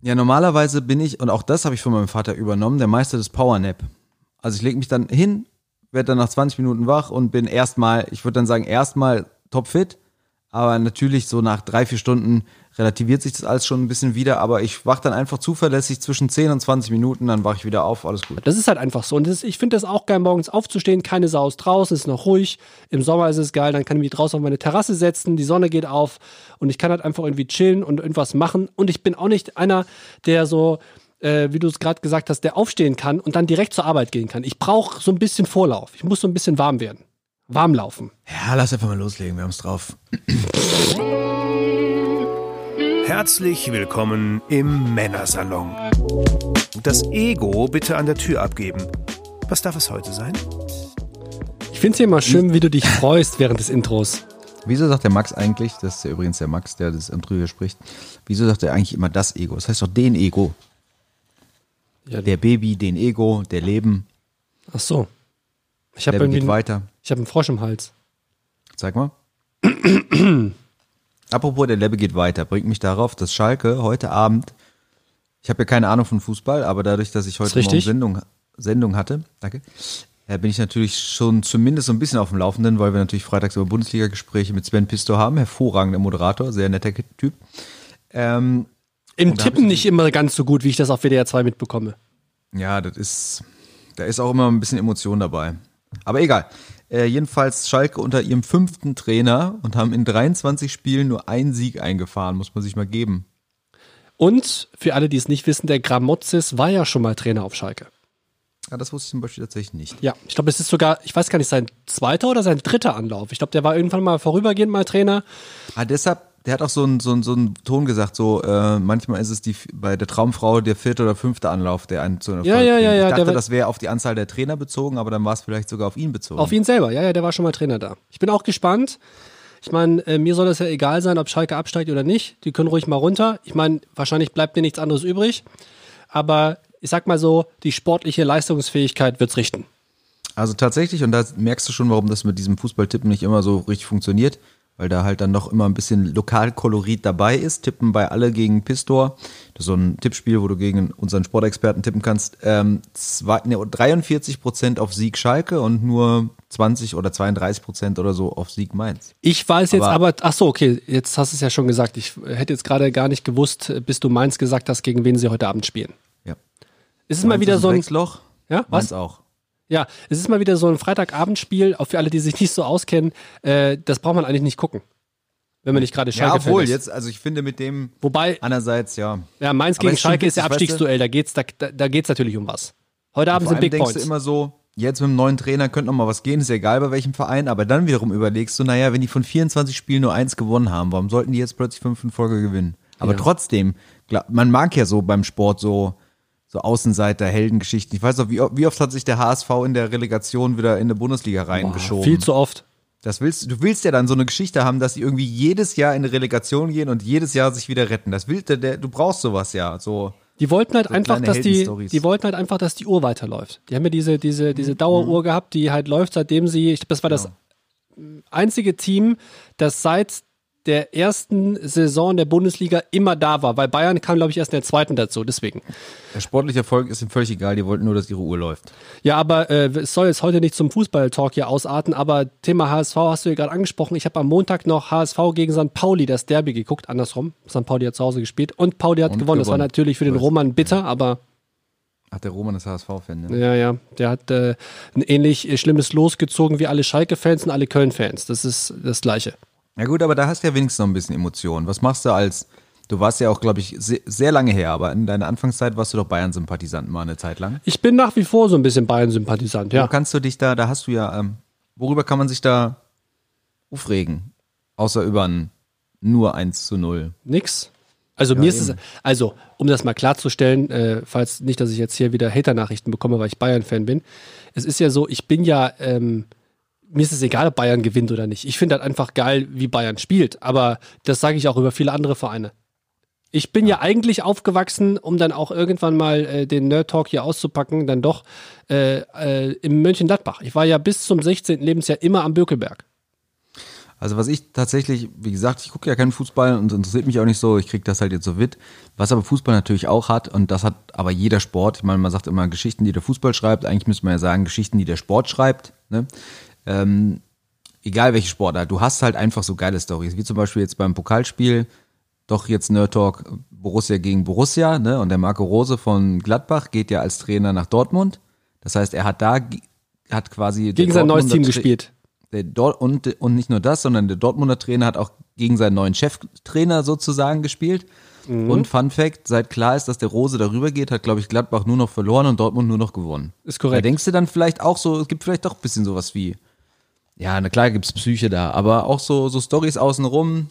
Ja, normalerweise bin ich, und auch das habe ich von meinem Vater übernommen, der Meister des Powernap. Also ich lege mich dann hin, werde dann nach 20 Minuten wach und bin erstmal, ich würde dann sagen, erstmal topfit. Aber natürlich so nach drei, vier Stunden relativiert sich das alles schon ein bisschen wieder. Aber ich wach dann einfach zuverlässig zwischen 10 und 20 Minuten, dann wache ich wieder auf, alles gut. Das ist halt einfach so. Und das, ich finde das auch geil, morgens aufzustehen, keine Sau ist draußen, ist noch ruhig. Im Sommer ist es geil, dann kann ich mich draußen auf meine Terrasse setzen, die Sonne geht auf und ich kann halt einfach irgendwie chillen und irgendwas machen. Und ich bin auch nicht einer, der so, äh, wie du es gerade gesagt hast, der aufstehen kann und dann direkt zur Arbeit gehen kann. Ich brauche so ein bisschen Vorlauf. Ich muss so ein bisschen warm werden. Warm laufen. Ja, lass einfach mal loslegen, wir haben es drauf. Herzlich willkommen im Männersalon. Das Ego bitte an der Tür abgeben. Was darf es heute sein? Ich finde es ja immer schön, wie du dich freust während des Intros. Wieso sagt der Max eigentlich, das ist ja übrigens der Max, der das Intro hier spricht, wieso sagt er eigentlich immer das Ego? Das heißt doch den Ego. Ja. Der Baby, den Ego, der Leben. Ach so. Ich habe Der irgendwie geht weiter. ich habe einen Frosch im Hals. Zeig mal. Apropos, der Lebbe geht weiter, bringt mich darauf, dass Schalke heute Abend, ich habe ja keine Ahnung von Fußball, aber dadurch, dass ich heute Morgen. Sendung, Sendung hatte, danke, äh, bin ich natürlich schon zumindest so ein bisschen auf dem Laufenden, weil wir natürlich freitags über Bundesliga-Gespräche mit Sven Pisto haben, hervorragender Moderator, sehr netter Typ. Ähm, Im Tippen ich- nicht immer ganz so gut, wie ich das auf WDR 2 mitbekomme. Ja, das ist, da ist auch immer ein bisschen Emotion dabei. Aber egal. Äh, jedenfalls Schalke unter ihrem fünften Trainer und haben in 23 Spielen nur einen Sieg eingefahren, muss man sich mal geben. Und für alle, die es nicht wissen, der Gramozis war ja schon mal Trainer auf Schalke. Ja, das wusste ich zum Beispiel tatsächlich nicht. Ja, ich glaube, es ist sogar, ich weiß gar nicht, sein zweiter oder sein dritter Anlauf. Ich glaube, der war irgendwann mal vorübergehend mal Trainer. Ah, deshalb, der hat auch so einen so einen- so einen Ton gesagt, so äh, manchmal ist es die bei der Traumfrau der vierte oder fünfte Anlauf, der einen zu einem Ja, ja, ja, ja, Ich dachte, das wäre auf die Anzahl der Trainer bezogen, aber dann war es vielleicht sogar auf ihn bezogen. Auf ihn selber, ja, ja, der war schon mal Trainer da. Ich bin auch gespannt. Ich meine, äh, mir soll es ja egal sein, ob Schalke absteigt oder nicht. Die können ruhig mal runter. Ich meine, wahrscheinlich bleibt mir nichts anderes übrig. Aber ich sag mal so, die sportliche Leistungsfähigkeit wird's richten. Also tatsächlich, und da merkst du schon, warum das mit diesem Fußballtippen nicht immer so richtig funktioniert, weil da halt dann noch immer ein bisschen Lokalkolorit dabei ist. Tippen bei alle gegen Pistor. Das ist so ein Tippspiel, wo du gegen unseren Sportexperten tippen kannst. Ähm, zwei, ne, 43 Prozent auf Sieg Schalke und nur 20 oder 32 Prozent oder so auf Sieg Mainz. Ich weiß jetzt Aber- aber, ach so, okay, jetzt hast du es ja schon gesagt. Ich hätte jetzt gerade gar nicht gewusst, bis du Mainz gesagt hast, gegen wen sie heute Abend spielen. Ja. Es ist mal Mainz wieder ist so ein, Drecksloch. ja, Mainz was? auch. Ja, es ist mal wieder so ein Freitagabendspiel, auch für alle, die sich nicht so auskennen. Äh, das braucht man eigentlich nicht gucken. Wenn man nicht gerade Ja, Schalke-Fan obwohl, ist. jetzt, also ich finde mit dem Wobei, andererseits, ja. ja, Mainz gegen Schalke ist ja du? Abstiegsduell, da geht's, da, da, geht's natürlich um was. Heute Abend sind Big denkst Points. du immer so, jetzt mit dem neuen Trainer könnte noch mal was gehen, ist ja egal bei welchem Verein, aber dann wiederum überlegst du, naja, wenn die von 24 Spielen nur eins gewonnen haben, warum sollten die jetzt plötzlich fünf in Folge gewinnen? Aber Ja. trotzdem, man mag ja so beim Sport so, so Außenseiter, Heldengeschichten. Ich weiß noch, wie, wie oft hat sich der HSV in der Relegation wieder in der Bundesliga reingeschoben? Viel zu oft. Das willst, du willst ja dann so eine Geschichte haben, dass sie irgendwie jedes Jahr in eine Relegation gehen und jedes Jahr sich wieder retten. Das will, der, der, du brauchst sowas ja, so. Die wollten halt So einfach, dass die, die wollten halt einfach, dass die Uhr weiterläuft. Die haben ja diese, diese, diese Mhm. Daueruhr gehabt, die halt läuft, seitdem sie, ich glaube, das war das einzige Team, das seit der ersten Saison der Bundesliga immer da war, weil Bayern kam, glaube ich, erst in der zweiten dazu, deswegen. Der sportliche Erfolg ist ihm völlig egal, die wollten nur, dass ihre Uhr läuft. Ja, aber äh, es soll jetzt heute nicht zum Fußball-Talk hier ausarten, aber Thema HSV hast du ja gerade angesprochen. Ich habe am Montag noch HSV gegen St. Pauli das Derby geguckt, andersrum. St. Pauli hat zu Hause gespielt und Pauli hat Und gewonnen. Das war natürlich für den. Roman bitter, aber Ach, der Roman ist HSV-Fan, ne? Ja, ja. Der hat äh, ein ähnlich äh, schlimmes Los gezogen wie alle Schalke-Fans und alle Köln-Fans. Das ist das Gleiche. Ja gut, aber da hast du ja wenigstens noch ein bisschen Emotionen. Was machst du als, du warst ja auch, glaube ich, sehr, sehr lange her, aber in deiner Anfangszeit warst du doch Bayern-Sympathisant mal eine Zeit lang. Ich bin nach wie vor so ein bisschen Bayern-Sympathisant, Wo ja. kannst du dich da, da hast du ja, ähm, worüber kann man sich da aufregen? Außer über ein nur 1 zu 0. Nix. Also mir ist es, also um das mal klarzustellen, äh, falls nicht, dass ich jetzt hier wieder Hater-Nachrichten bekomme, weil ich Bayern-Fan bin. Es ist ja so, ich bin ja, ähm, mir ist es egal, ob Bayern gewinnt oder nicht. Ich finde halt einfach geil, wie Bayern spielt. Aber das sage ich auch über viele andere Vereine. Ich bin ja, eigentlich aufgewachsen, um dann auch irgendwann mal äh, den Nerd Talk hier auszupacken, dann doch äh, äh, im Mönchengladbach. Ich war ja bis zum 16. Lebensjahr immer am Bökelberg. Also was ich tatsächlich, wie gesagt, ich gucke ja keinen Fußball und interessiert mich auch nicht so, ich kriege das halt jetzt so mit. Was aber Fußball natürlich auch hat, und das hat aber jeder Sport, ich meine, man sagt immer Geschichten, die der Fußball schreibt, eigentlich müsste man ja sagen, Geschichten, die der Sport schreibt. Ne? Ähm, egal welche Sportart, du hast halt einfach so geile Stories, wie zum Beispiel jetzt beim Pokalspiel, doch jetzt Nerd Talk Borussia gegen Borussia, ne? Und der Marco Rose von Gladbach geht ja als Trainer nach Dortmund. Das heißt, er hat da hat quasi gegen sein neues Team gespielt. Der und, und nicht nur das, sondern der Dortmunder Trainer hat auch gegen seinen neuen Cheftrainer sozusagen gespielt. Mhm. Und Fun Fact, seit klar ist, dass der Rose darüber geht, hat, glaube ich, Gladbach nur noch verloren und Dortmund nur noch gewonnen. Ist korrekt. Da denkst du dann vielleicht auch so, es gibt vielleicht doch ein bisschen sowas wie, ja, na klar gibt's Psyche da, aber auch so, so Stories außenrum,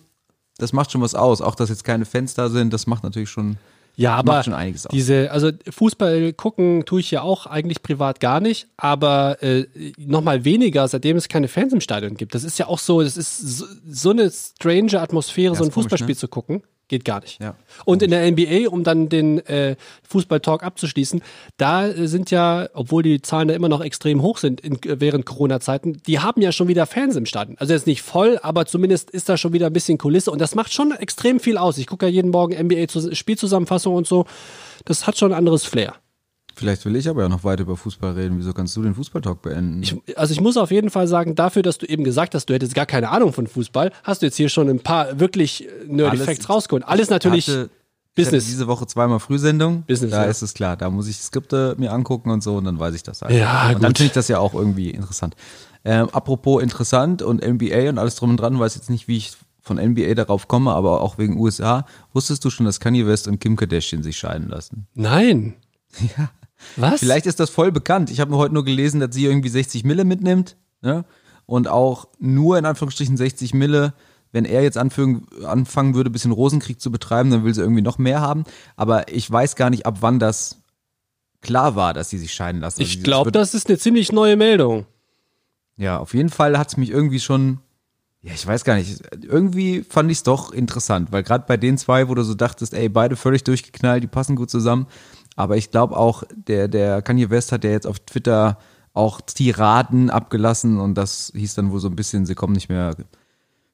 das macht schon was aus. Auch, dass jetzt keine Fans da sind, das macht natürlich schon ja, aber diese, also Fußball gucken tue ich ja auch eigentlich privat gar nicht, aber äh, nochmal weniger, seitdem es keine Fans im Stadion gibt. Das ist ja auch so, das ist so, so eine strange Atmosphäre, ja, so ein Fußballspiel ne? zu gucken. Geht gar nicht. Ja. Und in der NBA, um dann den äh, Fußball-Talk abzuschließen, da sind ja, obwohl die Zahlen da immer noch extrem hoch sind in, während Corona-Zeiten, die haben ja schon wieder Fans im Stadion. Also jetzt nicht voll, aber zumindest ist da schon wieder ein bisschen Kulisse und das macht schon extrem viel aus. Ich gucke ja jeden Morgen NBA-Spielzusammenfassung und so. Das hat schon ein anderes Flair. Vielleicht will ich aber ja noch weiter über Fußball reden. Wieso kannst du den Fußballtalk beenden? Ich, also ich muss auf jeden Fall sagen, dafür, dass du eben gesagt hast, du hättest gar keine Ahnung von Fußball, hast du jetzt hier schon ein paar wirklich Nerdy Facts rausgeholt. Alles natürlich hatte, Business. diese Woche zweimal Frühsendung. Business. Da ja. ist es klar. Da muss ich Skripte mir angucken und so und dann weiß ich das halt. Ja, und gut. dann finde ich das ja auch irgendwie interessant. Ähm, apropos interessant und NBA und alles drum und dran, weiß jetzt nicht, wie ich von NBA darauf komme, aber auch wegen USA. Wusstest du schon, dass Kanye West und Kim Kardashian sich scheiden lassen? Nein. Ja. Was? Vielleicht ist das voll bekannt. Ich habe mir heute nur gelesen, dass sie irgendwie 60 Mille mitnimmt. Ne? Und auch nur in Anführungsstrichen 60 Mille. Wenn er jetzt anfangen, anfangen würde, ein bisschen Rosenkrieg zu betreiben, dann will sie irgendwie noch mehr haben. Aber ich weiß gar nicht, ab wann das klar war, dass sie sich scheiden lassen. Ich glaube, das ist eine ziemlich neue Meldung. Ja, auf jeden Fall hat es mich irgendwie schon, ja, ich weiß gar nicht, irgendwie fand ich es doch interessant, weil gerade bei den zwei, wo du so dachtest, ey, beide völlig durchgeknallt, die passen gut zusammen, aber ich glaube auch, der, der Kanye West hat ja jetzt auf Twitter auch Tiraden abgelassen und das hieß dann wohl so ein bisschen, sie kommen nicht mehr,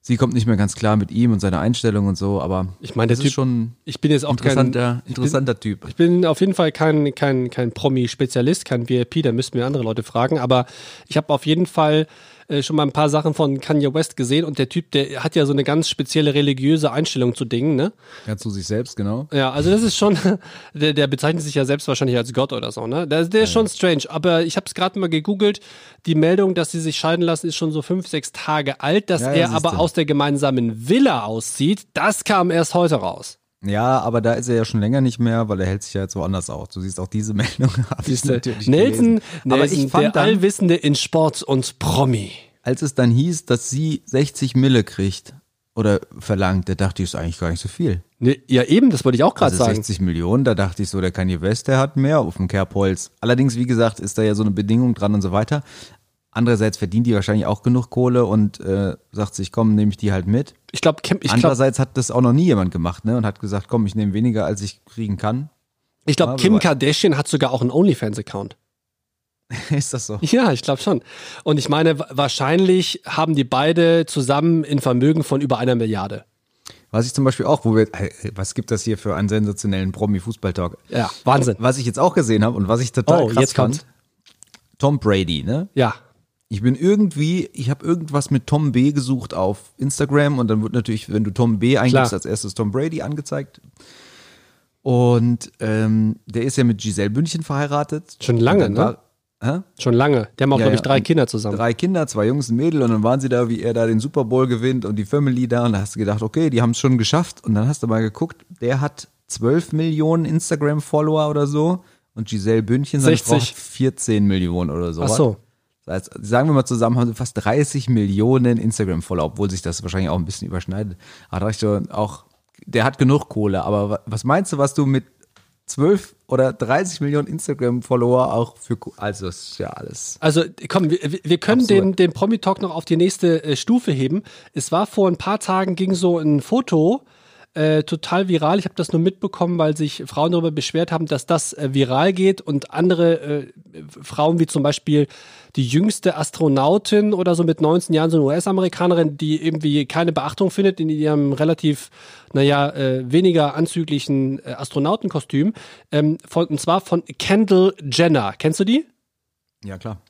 sie kommt nicht mehr ganz klar mit ihm und seiner Einstellung und so, aber ich meine, der Typ, ist schon ich bin jetzt auch interessanter, kein, interessanter bin, Typ. Ich bin auf jeden Fall kein, kein, kein Promi-Spezialist, kein VIP, da müssten wir andere Leute fragen, aber ich habe auf jeden Fall äh, schon mal ein paar Sachen von Kanye West gesehen und der Typ, der hat ja so eine ganz spezielle religiöse Einstellung zu Dingen, ne? Ja, zu sich selbst, genau. Ja, also das ist schon, der, der bezeichnet sich ja selbst wahrscheinlich als Gott oder so, ne? Der, der ist schon strange, aber ich habe es gerade mal gegoogelt, die Meldung, dass sie sich scheiden lassen, ist schon so fünf, sechs Tage alt, dass ja, er aber aus der gemeinsamen Villa auszieht, das kam erst heute raus. Ja, aber da ist er ja schon länger nicht mehr, weil er hält sich ja jetzt woanders auf. Du siehst auch diese Meldung. Siehst du, natürlich Nelson, Nelson aber ich fand der dann, Allwissende in Sport und Promi. Als es dann hieß, dass sie 60 Mille kriegt oder verlangt, da dachte ich, ist eigentlich gar nicht so viel. Nee, ja, eben, das wollte ich auch gerade also sagen. 60 Millionen, da dachte ich so, der Kanye West, der hat mehr auf dem Kerbholz. Allerdings, wie gesagt, ist da ja so eine Bedingung dran und so weiter. Andererseits verdient die wahrscheinlich auch genug Kohle und äh, sagt sich, komm, nehme ich die halt mit. Ich glaube, ich Andererseits glaub, hat das auch noch nie jemand gemacht, ne? Und hat gesagt, komm, ich nehme weniger, als ich kriegen kann. Ich glaube, Kim Kardashian hat sogar auch einen OnlyFans-Account. Ist das so? Ja, ich glaube schon. Und ich meine, wahrscheinlich haben die beide zusammen ein Vermögen von über einer Milliarde. Was ich zum Beispiel auch, wo wir, was gibt das hier für einen sensationellen Promi-Fußball-Talk? Ja, Wahnsinn. Was ich jetzt auch gesehen habe und was ich total oh, krass jetzt fand. Tom Brady, ne? Ja. Ich bin irgendwie, ich habe irgendwas mit Tom B gesucht auf Instagram und dann wird natürlich, wenn du Tom B eingibst, Klar. als erstes Tom Brady angezeigt. Und ähm, der ist ja mit Giselle Bündchen verheiratet. Schon lange, ne? War, hä? Schon lange. Der haben auch, ja, glaube ich, drei Kinder zusammen. Drei Kinder, zwei Jungs, ein Mädel und dann waren sie da, wie er da den Super Bowl gewinnt und die Family da und da hast du gedacht, okay, die haben es schon geschafft und dann hast du mal geguckt, der hat 12 Millionen Instagram-Follower oder so und Giselle Bündchen 60. 14 Millionen oder so. Ach so. Das heißt, sagen wir mal zusammen, haben sie fast 30 Millionen Instagram-Follower, obwohl sich das wahrscheinlich auch ein bisschen überschneidet. Aber da dachte ich auch, der hat genug Kohle. Aber was meinst du, was du mit 12 oder 30 Millionen Instagram-Follower auch für, also ist ja alles. Also komm, wir, wir können den, den Promi-Talk noch auf die nächste äh, Stufe heben. Es war vor ein paar Tagen, ging so ein Foto äh, total viral. Ich habe das nur mitbekommen, weil sich Frauen darüber beschwert haben, dass das äh, viral geht und andere äh, Frauen, wie zum Beispiel die jüngste Astronautin oder so mit 19 Jahren, so eine US-Amerikanerin, die irgendwie keine Beachtung findet in ihrem relativ, naja, äh, weniger anzüglichen äh, Astronautenkostüm. Ähm, von, und zwar von Kendall Jenner. Kennst du die? Ja, klar.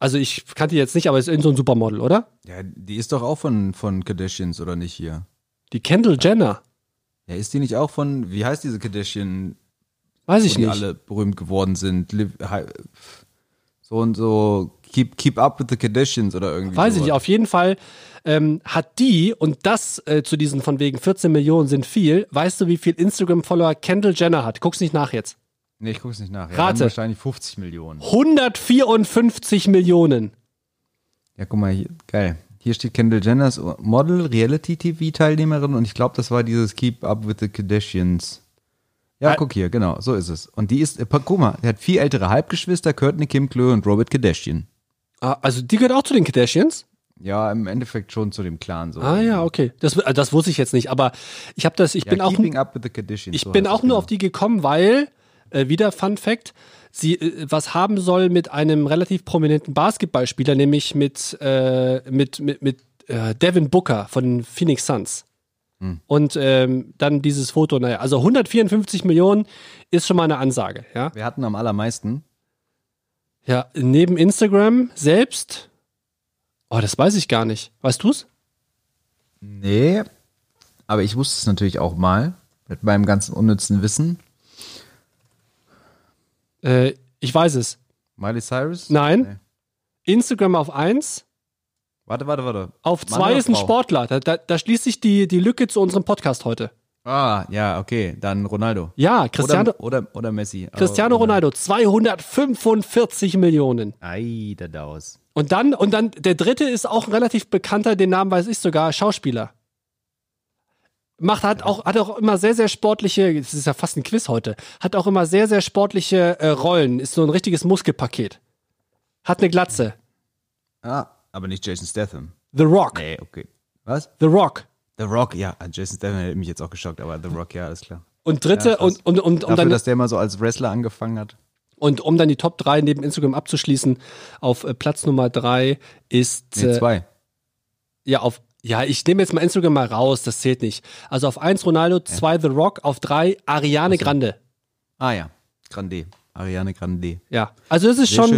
Also ich kannte die jetzt nicht, aber ist in so ein Supermodel, oder? Ja, die ist doch auch von, von Kardashians, oder nicht hier? Die Kendall Jenner. Ja, ist die nicht auch von, wie heißt diese Kardashian, Weiß wo ich die nicht. alle berühmt geworden sind? So und so, keep, keep up with the Kardashians oder irgendwie Weiß ich nicht. sowas. Auf jeden Fall ähm, hat die, und das äh, zu diesen von wegen 14 Millionen sind viel, weißt du, wie viel Instagram-Follower Kendall Jenner hat? Guck's nicht nach jetzt. Nee, ich guck's nicht nach. Ja, Rate. wahrscheinlich 50 Millionen. 154 Millionen. Ja, guck mal, hier, geil. Hier steht Kendall Jenner ist Model, Reality-TV-Teilnehmerin und ich glaube, das war dieses Keep Up with the Kardashians. Ja, guck hier, genau, so ist es. Und die ist, äh, guck mal, die hat vier ältere Halbgeschwister, Courtney, Kim, Chloe und Robert Kardashian. Ah, also die gehört auch zu den Kardashians? Ja, im Endeffekt schon zu dem Clan so. Ah ja, okay. Das, äh, das wusste ich jetzt nicht, aber ich habe das, ich Ja, bin auch, Keeping Up with the Kardashians. ich so bin auch nur genau. auf die gekommen, weil, äh, wieder Fun Fact, sie äh, was haben soll mit einem relativ prominenten Basketballspieler, nämlich mit, äh, mit, mit, mit äh, Devin Booker von Phoenix Suns. Und ähm, dann dieses Foto, naja, also 154 Millionen ist schon mal eine Ansage, ja. Wir hatten am allermeisten. Ja, neben Instagram selbst, oh, das weiß ich gar nicht. Weißt du's? Nee, aber ich wusste es natürlich auch mal mit meinem ganzen unnützen Wissen. Äh, ich weiß es. Miley Cyrus? Nein. Nee. Instagram auf 1, Warte, warte, warte. auf Mann 2 oder ist ein Frau? Sportler. Da, da, da schließt sich die, die Lücke zu unserem Podcast heute. Ah, ja, okay, dann Ronaldo. Ja, Cristiano, Oder, oder, oder Messi. Aber- Cristiano Ronaldo, 245 Millionen. Ei, da daus. Und dann, und dann, der dritte ist auch ein relativ bekannter, den Namen weiß ich sogar, Schauspieler. Macht, hat auch, hat auch immer sehr, sehr sportliche, das ist ja fast ein Quiz heute, hat auch immer sehr, sehr sportliche äh, Rollen, ist so ein richtiges Muskelpaket. Hat eine Glatze. Ah, aber nicht Jason Statham. The Rock. Nee, okay. Was? The Rock. The Rock, ja. Jason Statham hätte mich jetzt auch geschockt, aber The Rock, ja, alles klar. Und dritte, Ja, und, und, und, um Dafür, dann, dass der mal so als Wrestler angefangen hat. und um dann die Top 3 neben Instagram abzuschließen, auf äh, Platz Nummer 3 ist. Nee, äh, zwei. Ja, auf. Ja, ich nehme jetzt mal Instagram mal raus, das zählt nicht. Also auf 1 Ronaldo, 2 The Rock, auf 3 Ariane Grande. Ah ja, Grande. Ariane Grande. Ja. Also das ist Sehr schon.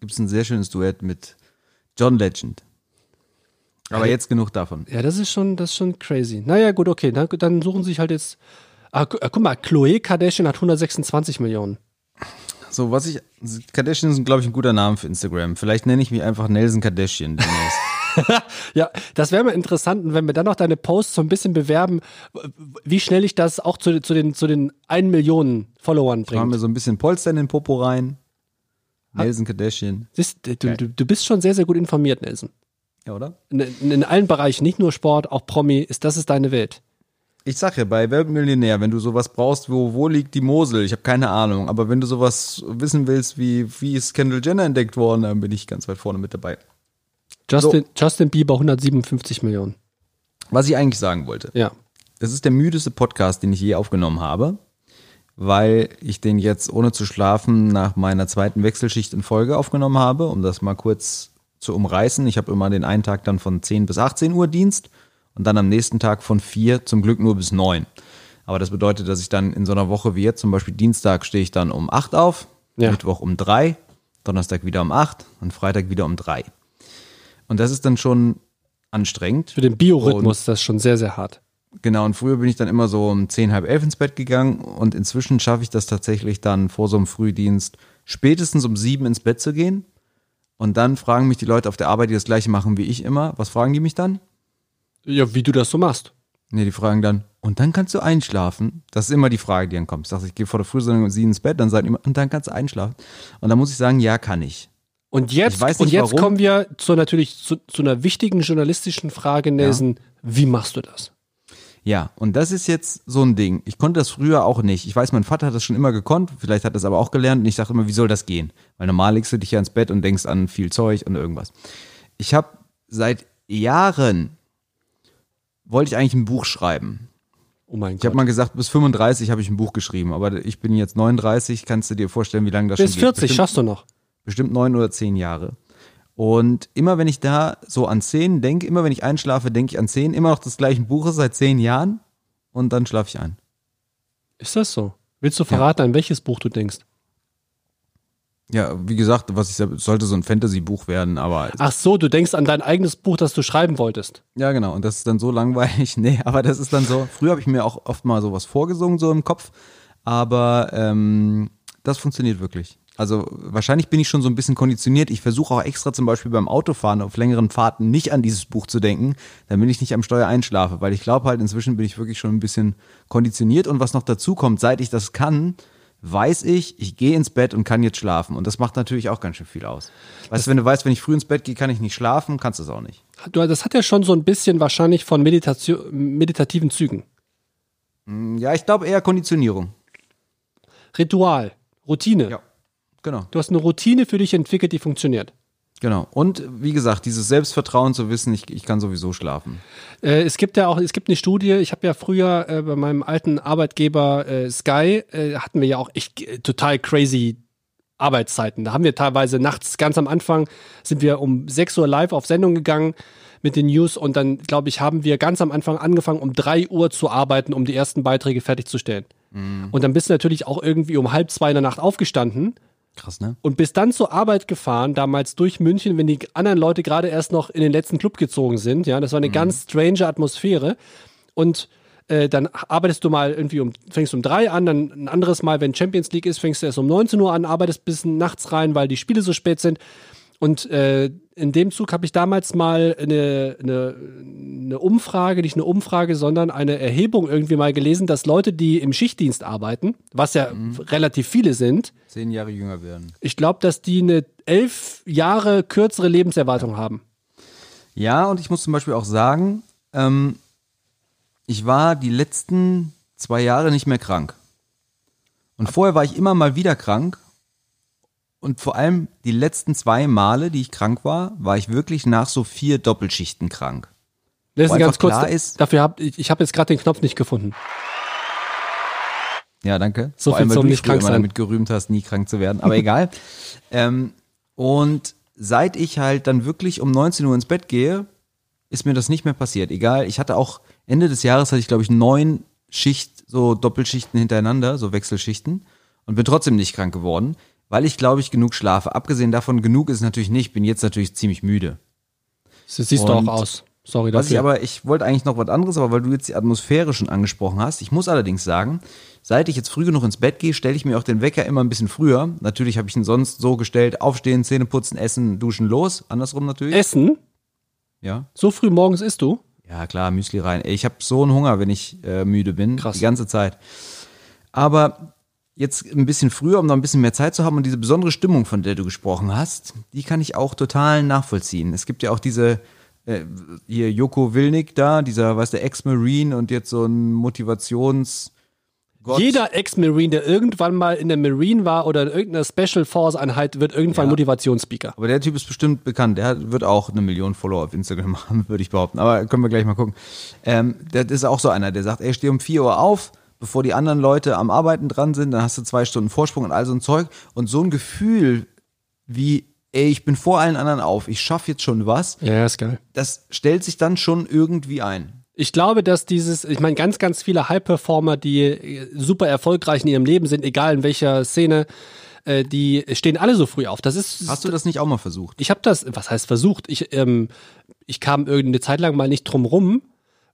gibt es ein sehr schönes Duett mit John Legend. Aber Ja, jetzt genug davon. Ja, das ist schon, das ist schon crazy. Naja, gut, okay. Dann, dann suchen sie sich halt jetzt. Ah, ah, guck mal, Chloe Kardashian hat 126 Millionen. So, was ich. Kardashian ist, glaube ich, ein guter Name für Instagram. Vielleicht nenne ich mich einfach Nelson Kardashian demnächst. Ja, das wäre mal interessant, und wenn wir dann noch deine Posts so ein bisschen bewerben, wie schnell ich das auch zu, zu den, zu den 1 Millionen Followern Machen wir bringe. so ein bisschen Polster in den Popo rein. Nelson Kardashian. Siehst, du, du, du bist schon sehr, sehr gut informiert, Nelson. Ja, oder? In, in, in allen Bereichen, nicht nur Sport, auch Promi, ist das ist deine Welt. Ich sag ja, bei Weltmillionär, wenn du sowas brauchst, wo, wo liegt die Mosel? Ich habe keine Ahnung. Aber wenn du sowas wissen willst, wie, wie ist Kendall Jenner entdeckt worden, dann bin ich ganz weit vorne mit dabei. Justin, Justin Bieber 157 Millionen. Was ich eigentlich sagen wollte. Ja. Das ist der müdeste Podcast, den ich je aufgenommen habe, weil ich den jetzt ohne zu schlafen nach meiner zweiten Wechselschicht in Folge aufgenommen habe, um das mal kurz zu umreißen. Ich habe immer den einen Tag dann von 10 bis 18 Uhr Dienst und dann am nächsten Tag von 4 zum Glück nur bis 9. Aber das bedeutet, dass ich dann in so einer Woche wie jetzt, zum Beispiel Dienstag stehe ich dann um 8 auf, Ja. Mittwoch um 3, Donnerstag wieder um 8 und Freitag wieder um 3. Und das ist dann schon anstrengend. Für den Biorhythmus ist das schon sehr, sehr hart. Genau, und früher bin ich dann immer so um 10, halb elf ins Bett gegangen und inzwischen schaffe ich das tatsächlich dann vor so einem Frühdienst spätestens um sieben ins Bett zu gehen. Und dann fragen mich die Leute auf der Arbeit, die das gleiche machen wie ich immer. Was fragen die mich dann? Ja, wie du das so machst. Nee, die fragen dann, und dann kannst du einschlafen. Das ist immer die Frage, die dann kommt. Ich sage, ich gehe vor der Frühsendung um sieben ins Bett, dann sagen die immer, und dann kannst du einschlafen. Und dann muss ich sagen, ja, kann ich. Und jetzt, Ich weiß und nicht, jetzt warum. kommen wir zu natürlich zu, zu einer wichtigen journalistischen Frage, Nelson. Wie machst du das? Ja, und das ist jetzt so ein Ding. Ich konnte das früher auch nicht. Ich weiß, mein Vater hat das schon immer gekonnt, vielleicht hat er es aber auch gelernt und ich dachte immer, wie soll das gehen? Weil normal legst du dich ja ins Bett und denkst an viel Zeug und irgendwas. Ich habe seit Jahren wollte ich eigentlich ein Buch schreiben. Oh mein Ich habe Gott. mal gesagt, bis 35 habe ich ein Buch geschrieben, aber ich bin jetzt 39, kannst du dir vorstellen, wie lange das Bis schon geht? 40 Bestimmt- schaffst du noch. Bestimmt neun oder zehn Jahre. Und immer wenn ich da so an Szenen denke, immer wenn ich einschlafe, denke ich an Szenen, immer noch des gleichen Buches seit zehn Jahren und dann schlafe ich ein. Ist das so? Willst du verraten, an welches Buch du denkst? Ja, wie gesagt, was ich sollte so ein Fantasy-Buch werden, aber Ach so, du denkst an dein eigenes Buch, das du schreiben wolltest. ja genau. Und das ist dann so langweilig. Nee, aber das ist dann so. Früher habe ich mir auch oft mal sowas vorgesungen so im Kopf, aber ähm, das funktioniert wirklich. Also wahrscheinlich bin ich schon so ein bisschen konditioniert. Ich versuche auch extra zum Beispiel beim Autofahren auf längeren Fahrten nicht an dieses Buch zu denken, damit ich nicht am Steuer einschlafe, weil ich glaube halt inzwischen bin ich wirklich schon ein bisschen konditioniert und was noch dazu kommt, seit ich das kann, weiß ich, ich gehe ins Bett und kann jetzt schlafen und das macht natürlich auch ganz schön viel aus. Weißt du, wenn du weißt, wenn ich früh ins Bett gehe, kann ich nicht schlafen, kannst du es auch nicht. Du, das hat ja schon so ein bisschen wahrscheinlich von Meditation, meditativen Zügen. Ja, ich glaube eher Konditionierung. Ritual, Routine. Ja. Genau. Du hast eine Routine für dich entwickelt, die funktioniert. Genau. Und wie gesagt, dieses Selbstvertrauen zu wissen, ich, ich kann sowieso schlafen. Äh, es gibt ja auch, es gibt eine Studie, ich habe ja früher äh, bei meinem alten Arbeitgeber äh, Sky, äh, hatten wir ja auch echt äh, total crazy Arbeitszeiten. Da haben wir teilweise nachts, ganz am Anfang, sind wir um 6 Uhr live auf Sendung gegangen mit den News und dann, glaube ich, haben wir ganz am Anfang angefangen, um 3 Uhr zu arbeiten, um die ersten Beiträge fertigzustellen. Und dann bist du natürlich auch irgendwie um halb zwei in der Nacht aufgestanden Krass, ne? und bist dann zur Arbeit gefahren, damals durch München, wenn die anderen Leute gerade erst noch in den letzten Club gezogen sind. Ja, das war eine ganz strange Atmosphäre. Und äh, dann arbeitest du mal irgendwie um, fängst um drei an, dann ein anderes Mal, wenn Champions League ist, fängst du erst um 19 Uhr an, arbeitest bis nachts rein, weil die Spiele so spät sind. Und äh, in dem Zug habe ich damals mal eine, eine, eine Umfrage, nicht eine Umfrage, sondern eine Erhebung irgendwie mal gelesen, dass Leute, die im Schichtdienst arbeiten, was ja relativ viele sind, Zehn Jahre jünger werden. ich glaube, dass die eine elf Jahre kürzere Lebenserwartung haben. Ja, und ich muss zum Beispiel auch sagen, ähm, ich war die letzten zwei Jahre nicht mehr krank. Und vorher war ich immer mal wieder krank. Und vor allem die letzten zwei Male, die ich krank war, war ich wirklich nach so vier Doppelschichten krank. Das ist ganz kurz. ist- dafür hab ich, ich habe jetzt gerade den Knopf nicht gefunden. Ja, danke. So Vor allem, weil du nicht krank immer damit gerühmt hast, nie krank zu werden. Aber egal. ähm, und seit ich halt dann wirklich um 19 Uhr ins Bett gehe, ist mir das nicht mehr passiert. Egal, ich hatte auch Ende des Jahres hatte ich glaube ich neun Schicht, so Doppelschichten hintereinander, so Wechselschichten und bin trotzdem nicht krank geworden, weil ich glaube ich genug schlafe. Abgesehen davon, genug ist es natürlich nicht. Bin jetzt natürlich ziemlich müde. So siehst du Und auch aus. Sorry Was ich dafür. aber, ich wollte eigentlich noch was anderes, aber weil du jetzt die Atmosphäre schon angesprochen hast, ich muss allerdings sagen, seit ich jetzt früh genug ins Bett gehe, stelle ich mir auch den Wecker immer ein bisschen früher. Natürlich habe ich ihn sonst so gestellt, aufstehen, Zähne putzen, essen, duschen, los. Andersrum natürlich. Essen? Ja. So früh morgens isst du? Ja, klar, Müsli rein. Ich habe so einen Hunger, wenn ich äh, müde bin. Krass. Die ganze Zeit. Aber jetzt ein bisschen früher, um noch ein bisschen mehr Zeit zu haben und diese besondere Stimmung, von der du gesprochen hast, die kann ich auch total nachvollziehen. Es gibt ja auch diese, äh, hier Joko Wilnig da, dieser, weißt du, Ex-Marine und jetzt so ein Motivations- Gott. Jeder Ex-Marine, der irgendwann mal in der Marine war oder in irgendeiner Special Force Einheit, wird irgendwann Ja. Motivationsspeaker. Aber der Typ ist bestimmt bekannt. Der wird auch eine Million Follower auf Instagram haben, würde ich behaupten. Aber können wir gleich mal gucken. Ähm, das ist auch so einer, der sagt, ey, steh um 4 Uhr auf, bevor die anderen Leute am Arbeiten dran sind, dann hast du zwei Stunden Vorsprung und all so ein Zeug. Und so ein Gefühl wie, ey, ich bin vor allen anderen auf, ich schaffe jetzt schon was, Ja, ist geil. das stellt sich dann schon irgendwie ein. Ich glaube, dass dieses, ich meine, ganz, ganz viele High-Performer, die super erfolgreich in ihrem Leben sind, egal in welcher Szene, äh, die stehen alle so früh auf. Das ist. Hast du das nicht auch mal versucht? Ich habe das, was heißt versucht? Ich, ähm, ich kam irgendeine Zeit lang mal nicht drum rum,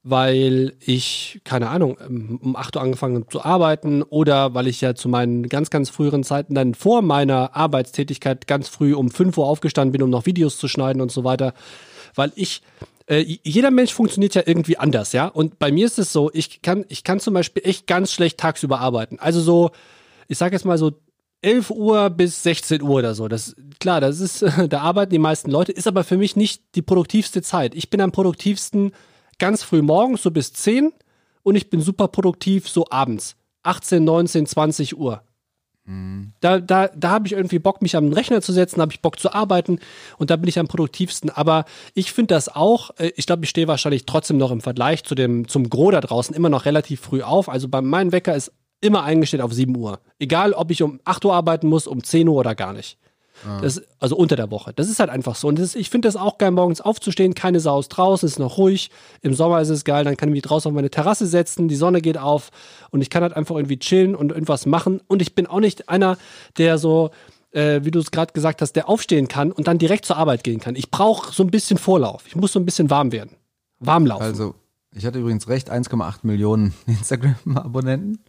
weil ich, keine Ahnung, ähm, um 8 Uhr angefangen habe zu arbeiten oder weil ich ja zu meinen ganz, ganz früheren Zeiten dann vor meiner Arbeitstätigkeit ganz früh um 5 Uhr aufgestanden bin, um noch Videos zu schneiden und so weiter. Weil ich, äh, jeder Mensch funktioniert ja irgendwie anders, ja. Und bei mir ist es so, ich kann, ich kann zum Beispiel echt ganz schlecht tagsüber arbeiten. Also so, ich sag jetzt mal so 11 Uhr bis 16 Uhr oder so. Das, klar, das ist, da arbeiten die meisten Leute, ist aber für mich nicht die produktivste Zeit. Ich bin am produktivsten ganz früh morgens, so bis 10 und ich bin super produktiv so abends. 18, 19, 20 Uhr. Da, da, da habe ich irgendwie Bock, mich am Rechner zu setzen, habe ich Bock zu arbeiten und da bin ich am produktivsten. Aber ich finde das auch, äh, ich glaube, ich stehe wahrscheinlich trotzdem noch im Vergleich zu dem, zum Gro da draußen immer noch relativ früh auf. Also bei meinem Wecker ist immer eingestellt auf 7 Uhr. Egal, ob ich um 8 Uhr arbeiten muss, um 10 Uhr oder gar nicht. Das, also unter der Woche. Das ist halt einfach so. Und das, ich finde das auch geil, morgens aufzustehen, keine Sau ist draußen, ist noch ruhig. Im Sommer ist es geil, dann kann ich mich draußen auf meine Terrasse setzen, die Sonne geht auf und ich kann halt einfach irgendwie chillen und irgendwas machen. Und ich bin auch nicht einer, der so, äh, wie du es gerade gesagt hast, der aufstehen kann und dann direkt zur Arbeit gehen kann. Ich brauche so ein bisschen Vorlauf. Ich muss so ein bisschen warm werden. Warm laufen. Also, ich hatte übrigens recht, 1,8 Millionen Instagram-Abonnenten.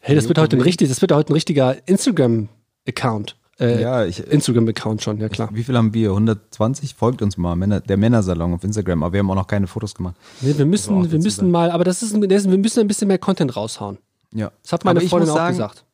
hey, das wird heute ein richtig, das wird heute ein richtiger Instagram-Account. Äh, Ja, ich, Instagram-Account schon, ja klar. wie viel haben wir? 120? Folgt uns mal, Männer, der Männersalon auf Instagram, aber wir haben auch noch keine Fotos gemacht. Nee, wir müssen, wir müssen mal, aber das ist, ein- das wir müssen ein bisschen mehr Content raushauen. Ja. Das hat meine Aber ich Freundin auch sagen, gesagt.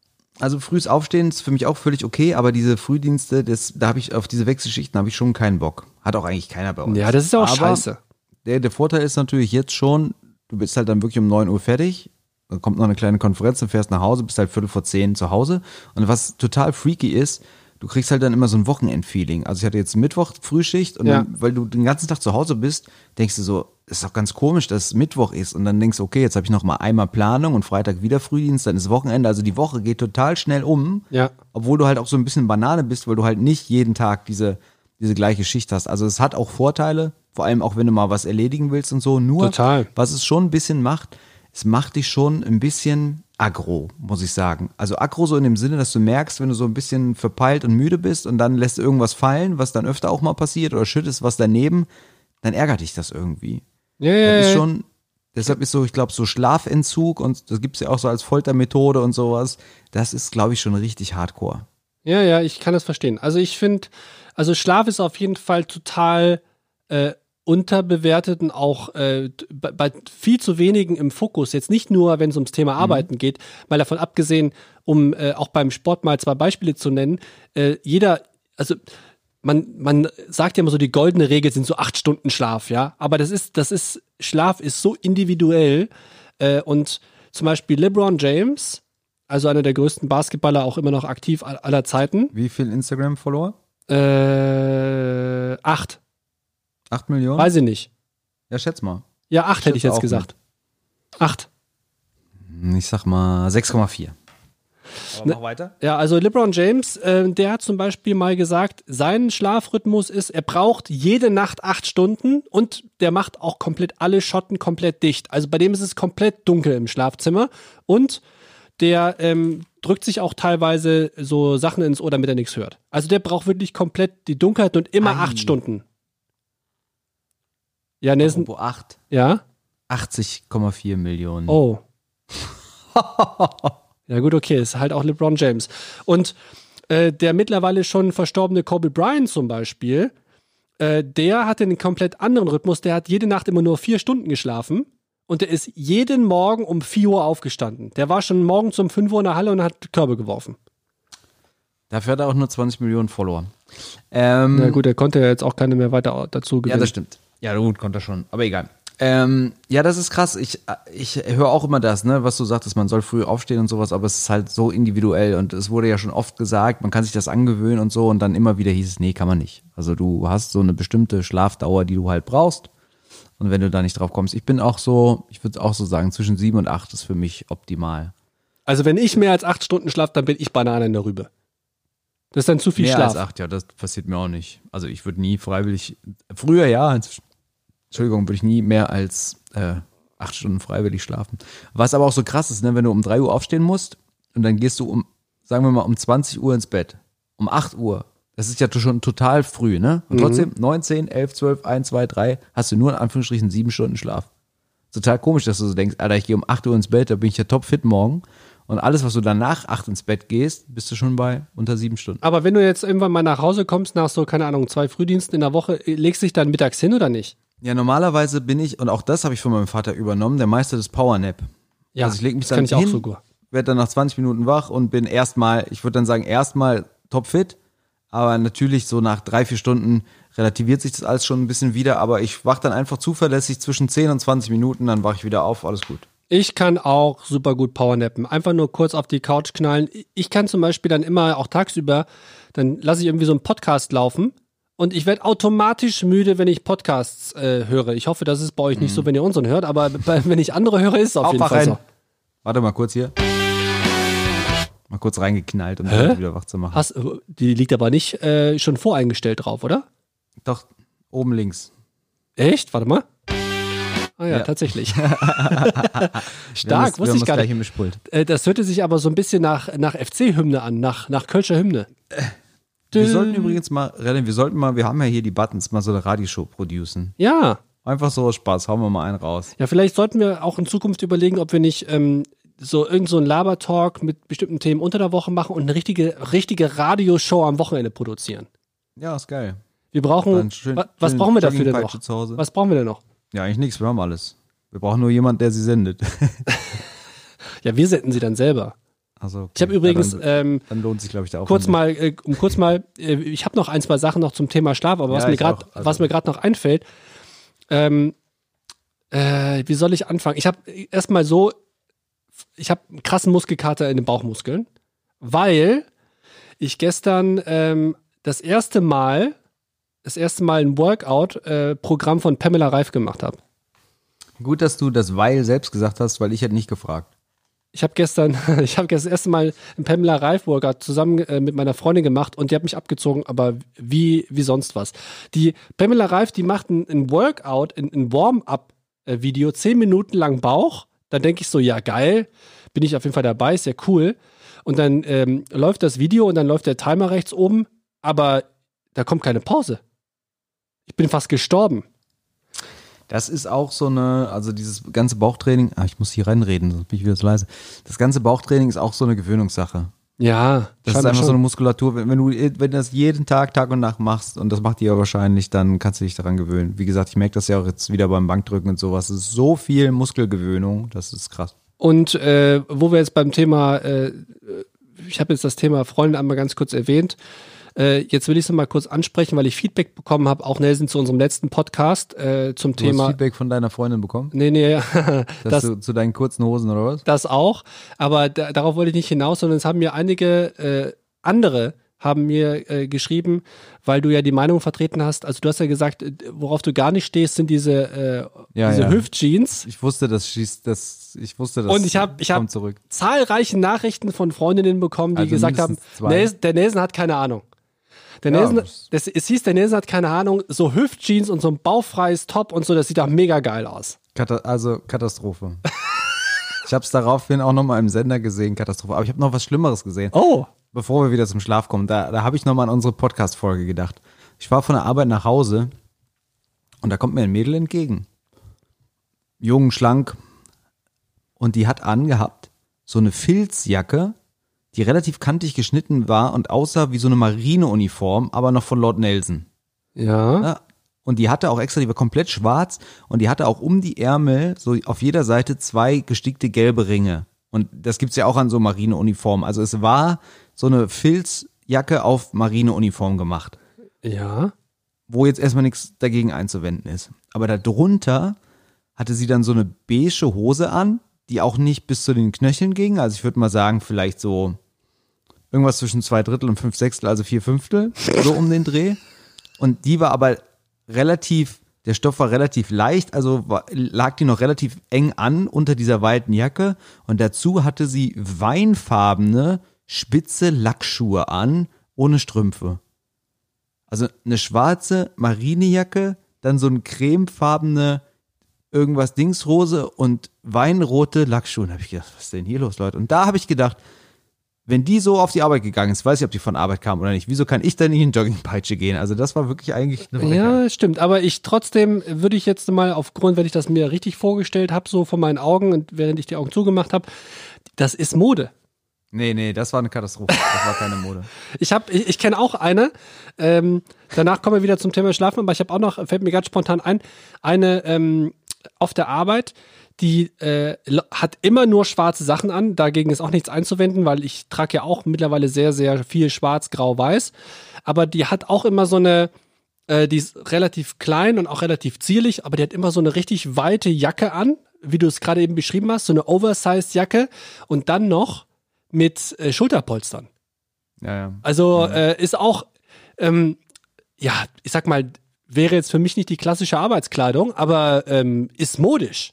Also frühes Aufstehen ist für mich auch völlig okay, aber diese Frühdienste, das, da habe ich auf diese Wechselschichten habe ich schon keinen Bock. Hat auch eigentlich keiner bei uns. Ja, das ist auch aber scheiße. Der, der Vorteil ist natürlich jetzt schon, du bist halt dann wirklich um 9 Uhr fertig, dann kommt noch eine kleine Konferenz, dann fährst nach Hause, bist halt Viertel vor zehn zu Hause. Und was total freaky ist, du kriegst halt dann immer so ein Wochenendfeeling. Also ich hatte jetzt Mittwoch Frühschicht und Ja. dann, weil du den ganzen Tag zu Hause bist, denkst du so, ist doch ganz komisch, dass es Mittwoch ist. Und dann denkst du, okay, jetzt habe ich noch mal einmal Planung und Freitag wieder Frühdienst, dann ist Wochenende. Also die Woche geht total schnell um. Ja. Obwohl du halt auch so ein bisschen Banane bist, weil du halt nicht jeden Tag diese, diese gleiche Schicht hast. Also es hat auch Vorteile, vor allem auch wenn du mal was erledigen willst und so. Nur, Total. was es schon ein bisschen macht, es macht dich schon ein bisschen aggro, muss ich sagen. Also aggro so in dem Sinne, dass du merkst, wenn du so ein bisschen verpeilt und müde bist und dann lässt du irgendwas fallen, was dann öfter auch mal passiert oder schüttest was daneben, dann ärgert dich das irgendwie. Ja, ja, Das ist schon, deshalb ist so, ich glaube, so Schlafentzug und das gibt's ja auch so als Foltermethode und sowas, das ist, glaube ich, schon richtig hardcore. Ja, ja, ich kann das verstehen. Also ich finde, also Schlaf ist auf jeden Fall total äh, unterbewertet und auch äh, bei, viel zu wenigen im Fokus. Jetzt nicht nur, wenn es ums Thema Arbeiten geht, mal davon abgesehen, um äh, auch beim Sport mal zwei Beispiele zu nennen. Äh, jeder, also man, man sagt ja immer so, die goldene Regel sind so acht Stunden Schlaf, ja. Aber das ist, das ist, Schlaf ist so individuell. Äh, und zum Beispiel LeBron James, also einer der größten Basketballer, auch immer noch aktiv all- aller Zeiten, Wie viel Instagram-Follower? äh, acht, Acht Millionen? weiß ich nicht. Ja, schätz mal. Ja, acht hätte ich jetzt gesagt. Acht. Ich sag mal 6,4. Aber mach weiter. Ja, also LeBron James, äh, der hat zum Beispiel mal gesagt, sein Schlafrhythmus ist, er braucht jede Nacht acht Stunden und der macht auch komplett alle Schotten komplett dicht. Also bei dem ist es komplett dunkel im Schlafzimmer und der ähm, drückt sich auch teilweise so Sachen ins Ohr, damit er nichts hört. Also der braucht wirklich komplett die Dunkelheit und immer Ei. acht Stunden. Ja, Nelson, Apropos 8. ja? 80,4 Millionen. Oh. ja, gut, okay, ist halt auch LeBron James. Und äh, der mittlerweile schon verstorbene Kobe Bryant zum Beispiel, äh, der hatte einen komplett anderen Rhythmus. Der hat jede Nacht immer nur vier Stunden geschlafen und der ist jeden Morgen um 4 Uhr aufgestanden. Der war schon morgens um 5 Uhr in der Halle und hat Körbe geworfen. Dafür hat er auch nur 20 Millionen Follower. Ähm, Na gut, er konnte ja jetzt auch keine mehr weiter dazu Ja, gewinnen. das stimmt. Ja, gut, konnte er schon. Aber egal. Ähm, ja, das ist krass. Ich, ich höre auch immer das, ne, was du sagtest, man soll früh aufstehen und sowas, aber es ist halt so individuell und es wurde ja schon oft gesagt, man kann sich das angewöhnen und so und dann immer wieder hieß es, nee, kann man nicht. Also du hast so eine bestimmte Schlafdauer, die du halt brauchst und wenn du da nicht drauf kommst, ich bin auch so, ich würde auch so sagen, zwischen sieben und acht ist für mich optimal. Also wenn ich mehr als acht Stunden schlafe, dann bin ich Banane in der Rübe. Das ist dann zu viel Mehr Schlaf. als acht, ja, das passiert mir auch nicht. Also ich würde nie freiwillig, früher ja, jetzt- Entschuldigung, würde ich nie mehr als äh, acht Stunden freiwillig schlafen. Was aber auch so krass ist, ne, wenn du um drei Uhr aufstehen musst und dann gehst du um, sagen wir mal, um 20 Uhr ins Bett. Um 8 Uhr. Das ist ja schon total früh, ne? Und trotzdem 9, 10, 11, 12, 1, 2, 3 hast du nur in Anführungsstrichen sieben Stunden Schlaf. Total komisch, dass du so denkst, Alter, ich gehe um 8 Uhr ins Bett, da bin ich ja topfit morgen. Und alles, was du danach 8 ins Bett gehst, bist du schon bei unter sieben Stunden. Aber wenn du jetzt irgendwann mal nach Hause kommst, nach so, keine Ahnung, zwei Frühdiensten in der Woche, legst du dich dann mittags hin oder nicht? Ja, normalerweise bin ich, und auch das habe ich von meinem Vater übernommen, der Meister des Powernap. Ja, also ich lege mich dann ich auch hin, sogar. werde dann nach 20 Minuten wach und bin erstmal, ich würde dann sagen, erstmal topfit, aber natürlich so nach drei, vier Stunden relativiert sich das alles schon ein bisschen wieder, aber ich wach dann einfach zuverlässig zwischen 10 und 20 Minuten, dann wache ich wieder auf, alles gut. Ich kann auch super gut Powernappen. Einfach nur kurz auf die Couch knallen. Ich kann zum Beispiel dann immer auch tagsüber, dann lasse ich irgendwie so einen Podcast laufen und ich werde automatisch müde, wenn ich Podcasts äh, höre. Ich hoffe, das ist bei euch nicht so, wenn ihr unseren hört, aber bei, wenn ich andere höre, ist es auf jeden Fall Aufwachen. so. Warte mal kurz hier. Mal kurz reingeknallt, um Hä? wieder wach zu machen. Hast, die liegt aber nicht äh, schon voreingestellt drauf, oder? Doch, oben links. Echt? Warte mal. Ah ja, Ja. tatsächlich. Stark, das- wusste ich gar nicht. Äh, das hörte sich aber so ein bisschen nach, nach FC-Hymne an, nach, nach Kölscher Hymne. Wir sollten übrigens mal, René, wir sollten mal, wir haben ja hier die Buttons, mal so eine Radioshow producen. Ja. Einfach so aus Spaß, hauen wir mal einen raus. Ja, vielleicht sollten wir auch in Zukunft überlegen, ob wir nicht ähm, so irgend so einen Labertalk mit bestimmten Themen unter der Woche machen und eine richtige, richtige Radioshow am Wochenende produzieren. Ja, ist geil. Wir brauchen, schön- wa was brauchen wir dafür denn noch? Was brauchen wir denn noch? Ja, eigentlich nichts, wir haben alles. Wir brauchen nur jemanden, der sie sendet. Ja, wir senden sie dann selber. Also, okay. Ich habe übrigens, Ja, dann, ähm, dann lohnt sich, glaube ich, der Aufwand. kurz mal, äh, um kurz mal, äh, ich habe noch ein, zwei Sachen noch zum Thema Schlaf, aber was Ja, mir ich gerade, auch. Also- was mir gerade noch einfällt, ähm, äh, wie soll ich anfangen? Ich habe erstmal so, ich habe einen krassen Muskelkater in den Bauchmuskeln, weil ich gestern ähm, das erste Mal, das erste Mal ein Workout-Programm von Pamela Reif gemacht habe. Gut, dass du das Weil selbst gesagt hast, weil ich hätte nicht gefragt. Ich habe gestern, ich habe das erste Mal ein Pamela Reif Workout zusammen äh, mit meiner Freundin gemacht und die hat mich abgezogen, aber wie, wie sonst was. Die Pamela Reif, die macht ein, ein Workout, ein, ein Warm-up-Video, zehn Minuten lang Bauch. Dann denke ich so, ja geil, bin ich auf jeden Fall dabei, ist ja cool. Und dann ähm, läuft das Video und dann läuft der Timer rechts oben, aber da kommt keine Pause. Ich bin fast gestorben. Das ist auch so eine, also dieses ganze Bauchtraining, ah, ich muss hier reinreden, sonst bin ich wieder zu leise. Das ganze Bauchtraining ist auch so eine Gewöhnungssache. Ja, Das ist einfach so schon. eine Muskulatur, wenn, wenn du wenn du das jeden Tag, Tag und Nacht machst, und das macht ja wahrscheinlich, dann kannst du dich daran gewöhnen. Wie gesagt, ich merke das ja auch jetzt wieder beim Bankdrücken und sowas. Es ist so viel Muskelgewöhnung, das ist krass. Und äh, wo wir jetzt beim Thema, äh, ich habe jetzt das Thema Freunde einmal ganz kurz erwähnt. Äh, jetzt will ich es mal kurz ansprechen, weil ich Feedback bekommen habe, auch Nelson zu unserem letzten Podcast äh, zum Du hast Thema. Feedback von deiner Freundin bekommen? Nee, nee, Dass das, du zu deinen kurzen Hosen oder was? das auch. Aber da, darauf wollte ich nicht hinaus, sondern es haben mir einige äh, andere haben mir äh, geschrieben, weil du ja die Meinung vertreten hast. Also du hast ja gesagt, äh, worauf du gar nicht stehst, sind diese, äh, Ja, diese ja. Hüftjeans. Ich wusste, das schießt, das, ich wusste, das Und ich hab- ich hab- zurück. zahlreiche Nachrichten von Freundinnen bekommen, die Also gesagt haben. Nelson, der Nelson hat keine Ahnung. Der Ja, Nelson, das- das, es hieß, der Nelson hat keine Ahnung, so Hüftjeans und so ein bauchfreies Top und so, das sieht auch mega geil aus. Kata also Katastrophe. ich habe es daraufhin auch nochmal im Sender gesehen, Katastrophe. Aber ich habe noch was Schlimmeres gesehen. Oh. Bevor wir wieder zum Schlaf kommen, da, da habe ich nochmal an unsere Podcast-Folge gedacht. Ich war von der Arbeit nach Hause und da kommt mir ein Mädel entgegen. Jung, schlank. Und die hat angehabt so eine Filzjacke, die relativ kantig geschnitten war und aussah wie so eine Marineuniform, aber noch von Lord Nelson. Ja. Ja. Und die hatte auch extra, die war komplett schwarz und die hatte auch um die Ärmel so auf jeder Seite zwei gestickte gelbe Ringe. Und das gibt's ja auch an so Marineuniformen. Also es war so eine Filzjacke auf Marineuniform gemacht, Ja. wo jetzt erstmal nichts dagegen einzuwenden ist. Aber darunter hatte sie dann so eine beige Hose an, die auch nicht bis zu den Knöcheln ging. Also ich würde mal sagen, vielleicht so irgendwas zwischen zwei Drittel und fünf Sechstel, also vier Fünftel, so um den Dreh. Und die war aber relativ, der Stoff war relativ leicht, also war, lag die noch relativ eng an unter dieser weiten Jacke. Und dazu hatte sie weinfarbene, spitze Lackschuhe an, ohne Strümpfe. Also eine schwarze Marinejacke, dann so eine cremefarbene irgendwas Dingsrose und weinrote Lackschuhe. Da habe ich gedacht, was ist denn hier los, Leute? Und da habe ich gedacht, wenn die so auf die Arbeit gegangen ist, weiß ich, ob die von Arbeit kam oder nicht. Wieso kann ich da nicht in Joggingpeitsche gehen? Also das war wirklich eigentlich eine Frechheit. Ja, stimmt. Aber ich trotzdem würde ich jetzt mal aufgrund, wenn ich das mir richtig vorgestellt habe, so von meinen Augen und während ich die Augen zugemacht habe, das ist Mode. Nee, nee, das war eine Katastrophe. Das war keine Mode. Ich habe, ich, ich kenne auch eine. Ähm, danach kommen wir wieder zum Thema Schlafen, aber ich habe auch noch, fällt mir ganz spontan ein, eine ähm, auf der Arbeit, die äh, hat immer nur schwarze Sachen an. Dagegen ist auch nichts einzuwenden, weil ich trage ja auch mittlerweile sehr, sehr viel schwarz, grau, weiß. Aber die hat auch immer so eine, Äh, die ist relativ klein und auch relativ zierlich, aber die hat immer so eine richtig weite Jacke an, wie du es gerade eben beschrieben hast, so eine Oversized Jacke und dann noch mit äh, Schulterpolstern. Ja, ja. Also äh, ist auch, ähm, ja, ich sag mal, wäre jetzt für mich nicht die klassische Arbeitskleidung, aber ähm, ist modisch.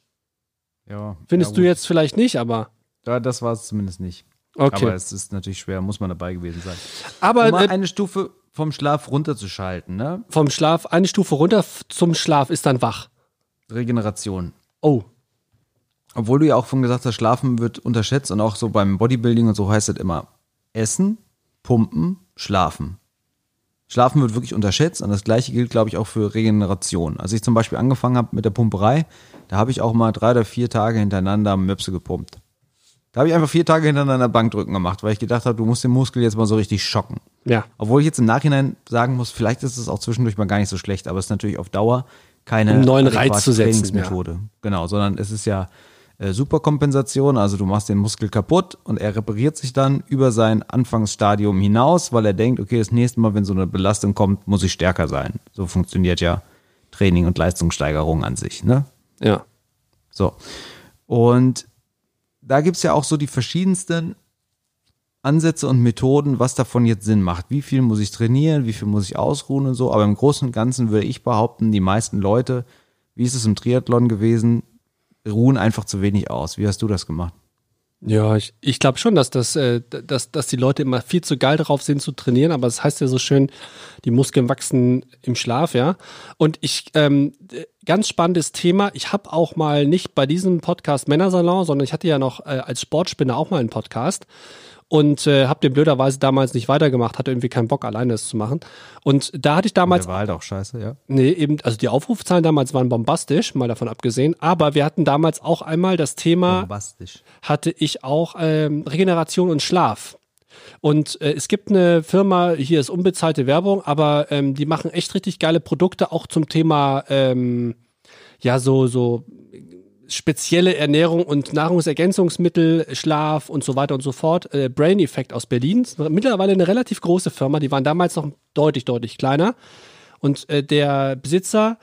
Ja. Findest ja, du jetzt vielleicht nicht, aber. Ja, das war es zumindest nicht. Okay. Aber es ist natürlich schwer, muss man dabei gewesen sein. Aber Um äh, eine Stufe vom Schlaf runterzuschalten, ne? vom Schlaf, eine Stufe runter zum Schlaf ist dann wach. Regeneration. Oh. Obwohl du ja auch von gesagt hast, Schlafen wird unterschätzt und auch so beim Bodybuilding und so heißt es immer Essen, Pumpen, Schlafen. Schlafen wird wirklich unterschätzt und das gleiche gilt, glaube ich, auch für Regeneration. Als ich zum Beispiel angefangen habe mit der Pumperei, da habe ich auch mal drei oder vier Tage hintereinander Möpse gepumpt. Da habe ich einfach vier Tage hintereinander Bankdrücken gemacht, weil ich gedacht habe, du musst den Muskel jetzt mal so richtig schocken. Ja. Obwohl ich jetzt im Nachhinein sagen muss, vielleicht ist es auch zwischendurch mal gar nicht so schlecht, aber es ist natürlich auf Dauer keine Um neuen Reiz zu setzen, Trainingsmethode. Genau, sondern es ist ja äh, Superkompensation, also du machst den Muskel kaputt und er repariert sich dann über sein Anfangsstadium hinaus, weil er denkt, okay, das nächste Mal, wenn so eine Belastung kommt, muss ich stärker sein. So funktioniert ja Training und Leistungssteigerung an sich, ne? Ja. So. Und da gibt's ja auch so die verschiedensten Ansätze und Methoden, was davon jetzt Sinn macht. Wie viel muss ich trainieren, wie viel muss ich ausruhen und so. Aber im Großen und Ganzen würde ich behaupten, die meisten Leute, wie ist es im Triathlon gewesen, ruhen einfach zu wenig aus. Wie hast du das gemacht? Ja, ich, ich glaube schon, dass, das, äh, dass, dass die Leute immer viel zu geil darauf sind zu trainieren, aber es das heißt ja so schön, die Muskeln wachsen im Schlaf, ja. Und ich, ähm, ganz spannendes Thema, ich habe auch mal nicht bei diesem Podcast Männersalon, sondern ich hatte ja noch äh, als Sportspinner auch mal einen Podcast und äh, habe den blöderweise damals nicht weitergemacht, hatte irgendwie keinen Bock, alleine das zu machen. Und da hatte ich damals Der war halt auch scheiße, ja. Nee, eben, also die Aufrufzahlen damals waren bombastisch, mal davon abgesehen. Aber wir hatten damals auch einmal das Thema, Bombastisch. hatte ich auch ähm, Regeneration und Schlaf. Und äh, es gibt eine Firma, hier ist unbezahlte Werbung, aber ähm, die machen echt richtig geile Produkte auch zum Thema, ähm, ja, so, so spezielle Ernährung und Nahrungsergänzungsmittel, Schlaf und so weiter und so fort. Äh, Brain Effect aus Berlin, mittlerweile eine relativ große Firma, die waren damals noch deutlich, deutlich kleiner. Und äh, der Besitzer,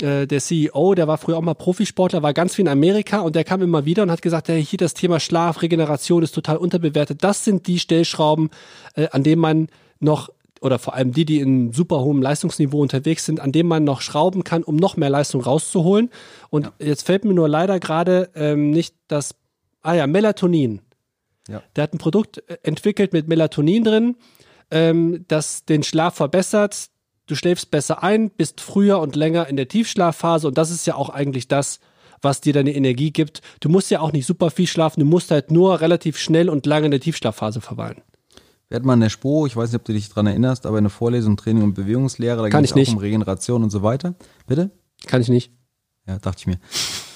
äh, der CEO, der war früher auch mal Profisportler, war ganz viel in Amerika und der kam immer wieder und hat gesagt, hey, hier das Thema Schlaf, Regeneration ist total unterbewertet. Das sind die Stellschrauben, äh, an denen man noch oder vor allem die, die in super hohem Leistungsniveau unterwegs sind, an dem man noch schrauben kann, um noch mehr Leistung rauszuholen. Und jetzt fällt mir nur leider gerade ähm, nicht das, ah ja, Melatonin. Ja. Der hat ein Produkt äh, entwickelt mit Melatonin drin, ähm, das den Schlaf verbessert. Du schläfst besser ein, bist früher und länger in der Tiefschlafphase und das ist ja auch eigentlich das, was dir deine Energie gibt. Du musst ja auch nicht super viel schlafen, du musst halt nur relativ schnell und lange in der Tiefschlafphase verweilen. Wir hatten mal in der SPO, ich weiß nicht, ob du dich dran erinnerst, aber eine Vorlesung Training und Bewegungslehre, da ging es nicht. auch um Regeneration und so weiter. Bitte? Kann ich nicht. Ja, dachte ich mir.